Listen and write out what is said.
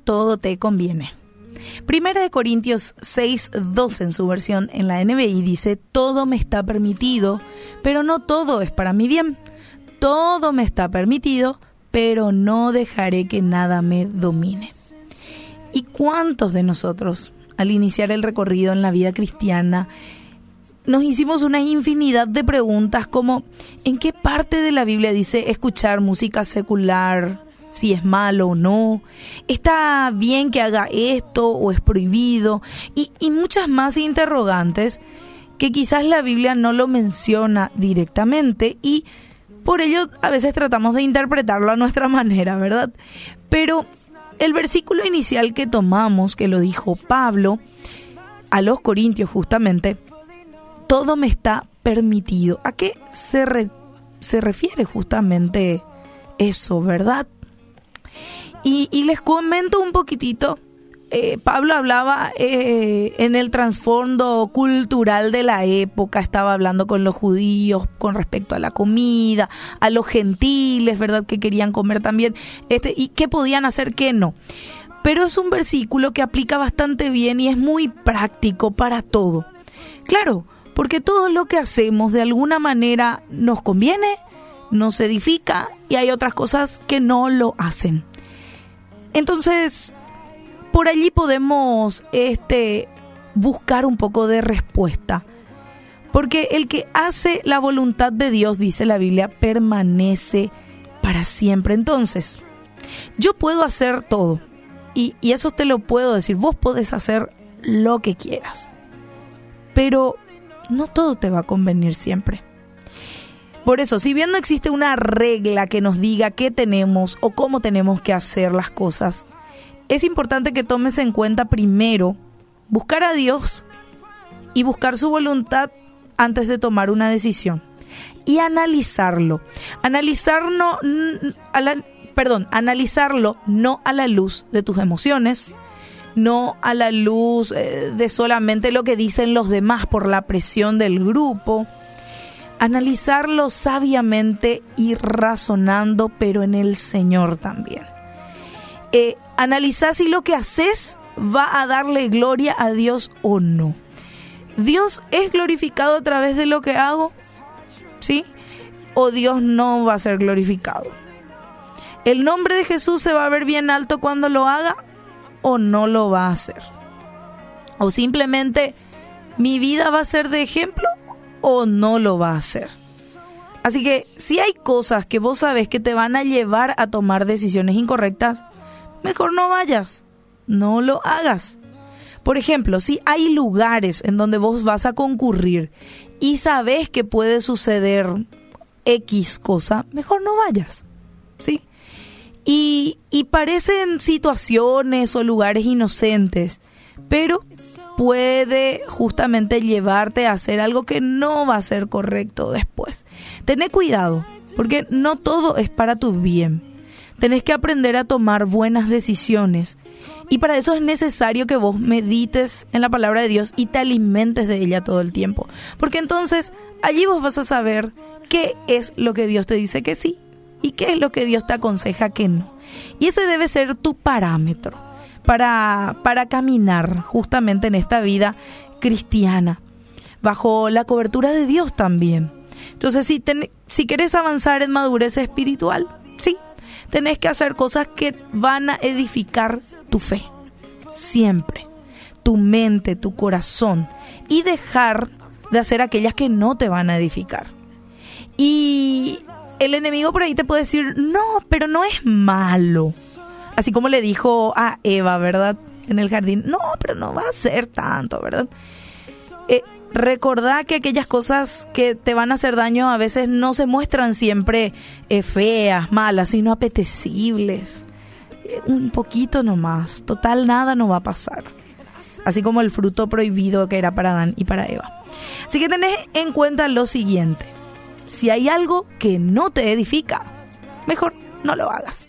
todo te conviene. Primera de Corintios 6, 12 en su versión en la NBI dice, todo me está permitido, pero no todo es para mi bien. Todo me está permitido, pero no dejaré que nada me domine. ¿Y cuántos de nosotros, al iniciar el recorrido en la vida cristiana, nos hicimos una infinidad de preguntas como ¿en qué parte de la Biblia dice escuchar música secular? Si es malo o no, está bien que haga esto o es prohibido, y, y muchas más interrogantes que quizás la Biblia no lo menciona directamente y por ello a veces tratamos de interpretarlo a nuestra manera, ¿verdad? Pero el versículo inicial que tomamos, que lo dijo Pablo a los Corintios justamente, todo me está permitido. ¿A qué se, se refiere justamente eso, verdad? Y, les comento un poquitito. Eh, Pablo hablaba eh, en el trasfondo cultural de la época, estaba hablando con los judíos con respecto a la comida, a los gentiles, ¿verdad? Que querían comer también, este, y qué podían hacer, qué no. Pero es un versículo que aplica bastante bien y es muy práctico para todo. Claro, porque todo lo que hacemos de alguna manera nos conviene, nos edifica y hay otras cosas que no lo hacen. Entonces, por allí podemos este buscar un poco de respuesta. Porque el que hace la voluntad de Dios, dice la Biblia, permanece para siempre. Entonces, yo puedo hacer todo. Y, y eso te lo puedo decir. Vos podés hacer lo que quieras. Pero no todo te va a convenir siempre. Por eso, si bien no existe una regla que nos diga qué tenemos o cómo tenemos que hacer las cosas, es importante que tomes en cuenta primero buscar a Dios y buscar su voluntad antes de tomar una decisión y analizarlo. Analizarlo, a la, perdón, analizarlo no a la luz de tus emociones, no a la luz eh, de solamente lo que dicen los demás por la presión del grupo. Analizarlo sabiamente y razonando, pero en el Señor también. Eh, analizar si lo que haces va a darle gloria a Dios o no. ¿Dios es glorificado a través de lo que hago? ¿Sí? ¿O Dios no va a ser glorificado? ¿El nombre de Jesús se va a ver bien alto cuando lo haga o no lo va a hacer. O simplemente mi vida va a ser de ejemplo o no lo va a hacer. Así que si hay cosas que vos sabes que te van a llevar a tomar decisiones incorrectas, mejor no vayas, no lo hagas. Por ejemplo, si hay lugares en donde vos vas a concurrir y sabes que puede suceder X cosa, mejor no vayas. ¿Sí? Y, parecen situaciones o lugares inocentes, pero puede justamente llevarte a hacer algo que no va a ser correcto después. Tené cuidado, porque no todo es para tu bien. Tenés que aprender a tomar buenas decisiones. Y para eso es necesario que vos medites en la palabra de Dios y te alimentes de ella todo el tiempo. Porque entonces allí vos vas a saber qué es lo que Dios te dice que sí y qué es lo que Dios te aconseja que no. Y ese debe ser tu parámetro para, para caminar justamente en esta vida cristiana, bajo la cobertura de Dios también. Entonces, si, si querés avanzar en madurez espiritual, sí, tenés que hacer cosas que van a edificar tu fe, siempre, tu mente, tu corazón, y dejar de hacer aquellas que no te van a edificar. Y el enemigo por ahí te puede decir, no, pero no es malo. Así como le dijo a Eva, ¿verdad? En el jardín, no, pero no va a ser tanto, ¿verdad? Eh, recordá que aquellas cosas que te van a hacer daño a veces no se muestran siempre eh, feas, malas, sino apetecibles. Eh, un poquito nomás, total nada no va a pasar. Así como el fruto prohibido que era para Adán y para Eva. Así que tenés en cuenta lo siguiente si hay algo que no te edifica, mejor no lo hagas.